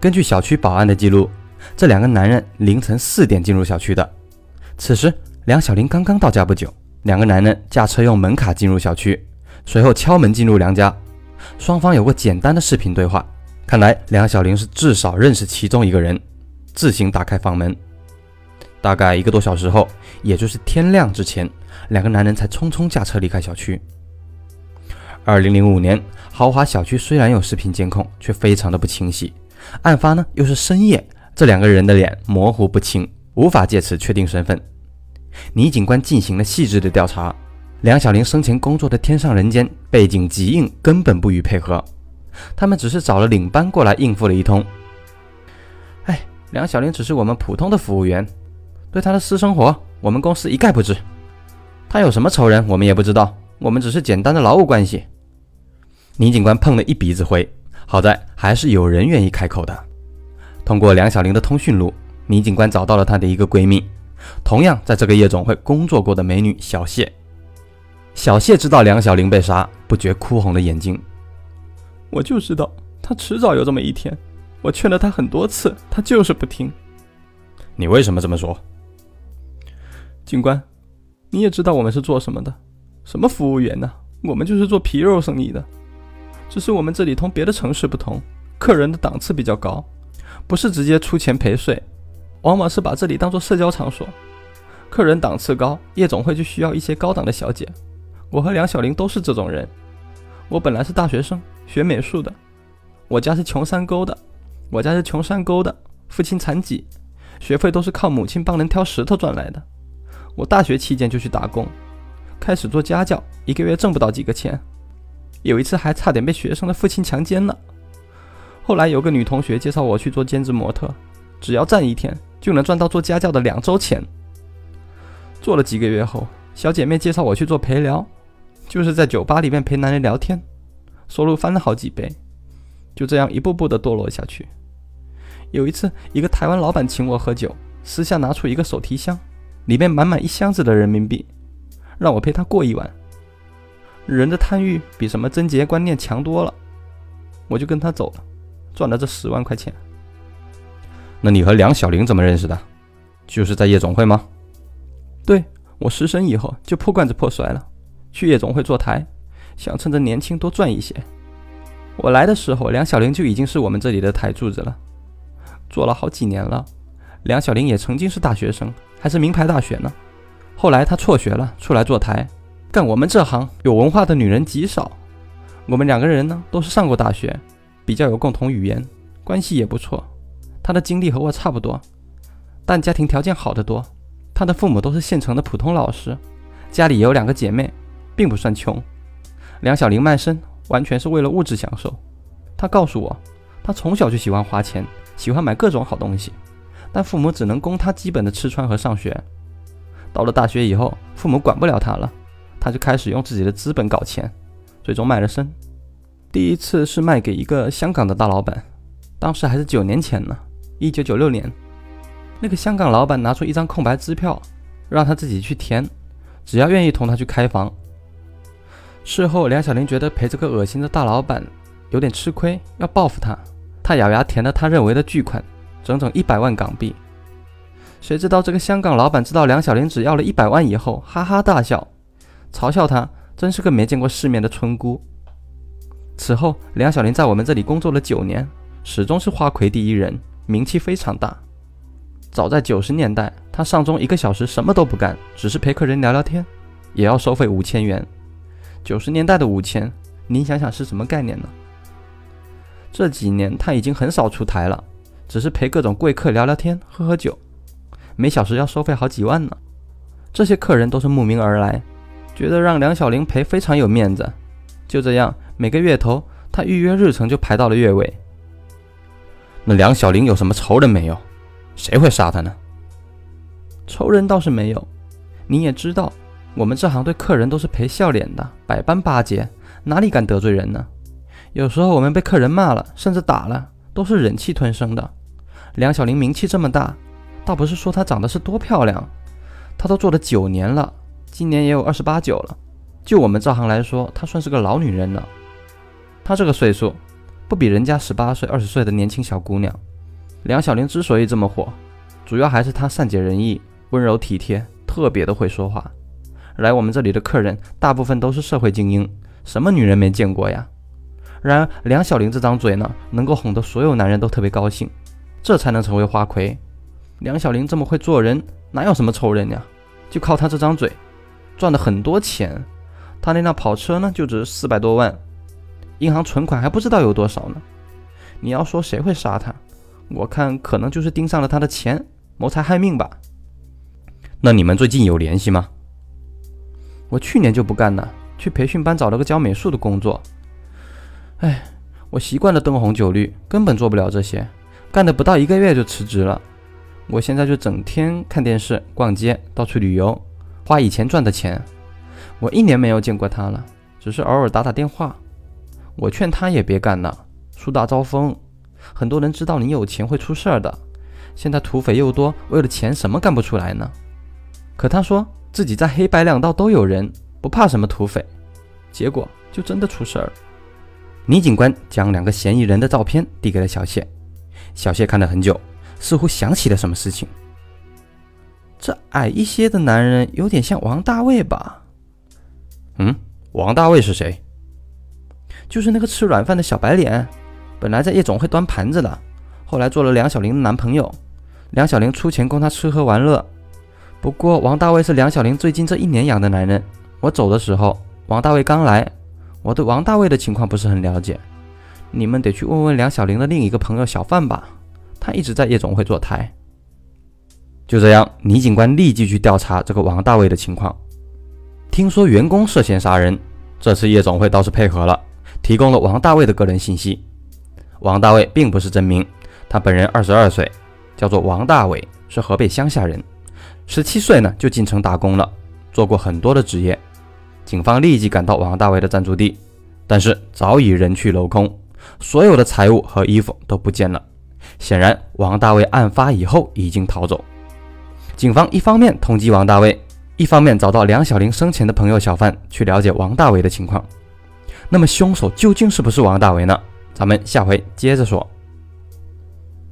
根据小区保安的记录，这两个男人凌晨四点进入小区的。此时，梁小玲刚刚到家不久，两个男人驾车用门卡进入小区，随后敲门进入梁家，双方有过简单的视频对话。看来梁小玲是至少认识其中一个人，自行打开房门。大概一个多小时后，也就是天亮之前，两个男人才匆匆驾车离开小区。二零零五年，豪华小区虽然有视频监控，却非常的不清晰。案发呢又是深夜，这两个人的脸模糊不清，无法借此确定身份。倪警官进行了细致的调查，梁小玲生前工作的天上人间背景极硬，根本不予配合。他们只是找了领班过来应付了一通。哎，梁小玲只是我们普通的服务员，对她的私生活我们公司一概不知。她有什么仇人我们也不知道，我们只是简单的劳务关系。倪警官碰了一鼻子灰。好在还是有人愿意开口的。通过梁小玲的通讯录，倪警官找到了她的一个闺蜜，同样在这个夜总会工作过的美女小谢。小谢知道梁小玲被杀，不觉哭红了眼睛。我就知道她迟早有这么一天，我劝了她很多次，她就是不听。你为什么这么说？警官，你也知道我们是做什么的？什么服务员呢？我们就是做皮肉生意的。只是我们这里同别的城市不同，客人的档次比较高，不是直接出钱陪睡，往往是把这里当做社交场所。客人档次高，夜总会就需要一些高档的小姐。我和梁小玲都是这种人。我本来是大学生，学美术的。我家是穷山沟的，我家是穷山沟的，父亲残疾，学费都是靠母亲帮人挑石头赚来的。我大学期间就去打工，开始做家教，一个月挣不到几个钱。有一次还差点被学生的父亲强奸了。后来有个女同学介绍我去做兼职模特，只要站一天就能赚到做家教的两周钱。做了几个月后，小姐妹介绍我去做陪聊，就是在酒吧里面陪男人聊天，收入翻了好几倍。就这样一步步的堕落下去。有一次，一个台湾老板请我喝酒，私下拿出一个手提箱，里面满满一箱子的人民币，让我陪他过一晚。人的贪欲比什么贞洁观念强多了，我就跟他走了，赚了这十万块钱。那你和梁小玲怎么认识的？就是在夜总会吗？对，我失身以后就破罐子破摔了，去夜总会坐台，想趁着年轻多赚一些。我来的时候，梁小玲就已经是我们这里的台柱子了，做了好几年了。梁小玲也曾经是大学生，还是名牌大学呢。后来她辍学了，出来坐台。干我们这行有文化的女人极少，我们两个人呢都是上过大学，比较有共同语言，关系也不错。她的经历和我差不多，但家庭条件好得多。她的父母都是县城的普通老师，家里也有两个姐妹，并不算穷。梁小玲卖身完全是为了物质享受。她告诉我，她从小就喜欢花钱，喜欢买各种好东西，但父母只能供她基本的吃穿和上学。到了大学以后，父母管不了她了。他就开始用自己的资本搞钱，最终卖了身。第一次是卖给一个香港的大老板，当时还是九年前呢，一九九六年。那个香港老板拿出一张空白支票，让他自己去填，只要愿意同他去开房。事后，梁小玲觉得陪这个恶心的大老板有点吃亏，要报复他。他咬牙填了他认为的巨款，整整一百万港币。谁知道这个香港老板知道梁小玲只要了一百万以后，哈哈大笑。嘲笑他真是个没见过世面的村姑。此后，梁小玲在我们这里工作了九年，始终是花魁第一人，名气非常大。早在九十年代，她上钟一个小时什么都不干，只是陪客人聊聊天，也要收费五千元。九十年代的五千，您想想是什么概念呢？这几年她已经很少出台了，只是陪各种贵客聊聊天、喝喝酒，每小时要收费好几万呢。这些客人都是慕名而来。觉得让梁小玲陪非常有面子，就这样，每个月头他预约日程就排到了月尾。那梁小玲有什么仇人没有？谁会杀他呢？仇人倒是没有。你也知道，我们这行对客人都是陪笑脸的，百般巴结，哪里敢得罪人呢？有时候我们被客人骂了，甚至打了，都是忍气吞声的。梁小玲名气这么大，倒不是说她长得是多漂亮，她都做了九年了。今年也有二十八九了，就我们这行来说，她算是个老女人了。她这个岁数，不比人家十八岁、二十岁的年轻小姑娘，梁小玲之所以这么火，主要还是她善解人意、温柔体贴，特别的会说话。来我们这里的客人大部分都是社会精英，什么女人没见过呀？然而梁小玲这张嘴呢，能够哄得所有男人都特别高兴，这才能成为花魁。梁小玲这么会做人，哪有什么仇人呀？就靠她这张嘴，赚了很多钱。他那辆跑车呢，就值四百多万，银行存款还不知道有多少呢。你要说谁会杀他？我看可能就是盯上了他的钱，谋财害命吧。那你们最近有联系吗？我去年就不干了，去培训班找了个教美术的工作。哎，我习惯了灯红酒绿，根本做不了这些，干的不到一个月就辞职了。我现在就整天看电视、逛街、到处旅游，花以前赚的钱。我一年没有见过他了，只是偶尔打打电话。我劝他也别干了，树大招风。很多人知道你有钱会出事儿的，现在土匪又多，为了钱什么干不出来呢？可他说自己在黑白两道都有人，不怕什么土匪，结果就真的出事儿。倪警官将两个嫌疑人的照片递给了小谢，小谢看了很久，似乎想起了什么事情。这矮一些的男人有点像王大卫吧？嗯，王大卫是谁？就是那个吃软饭的小白脸。本来在夜总会端盘子的，后来做了梁小玲的男朋友，梁小玲出钱供他吃喝玩乐。不过王大卫是梁小玲最近这一年养的男人。我走的时候，王大卫刚来，我对王大卫的情况不是很了解，你们得去问问梁小玲的另一个朋友小范吧，他一直在夜总会坐台。就这样，倪警官立即去调查这个王大卫的情况。听说员工涉嫌杀人，这次夜总会倒是配合了，提供了王大卫的个人信息。王大卫并不是真名，他本人二十二岁，叫做王大伟，是河北乡下人。十七岁呢就进城打工了，做过很多的职业。警方立即赶到王大伟的暂住地，但是早已人去楼空，所有的财物和衣服都不见了。显然，王大卫案发以后已经逃走。警方一方面通缉王大卫，一方面找到梁小玲生前的朋友小范去了解王大伟的情况。那么，凶手究竟是不是王大伟呢？咱们下回接着说。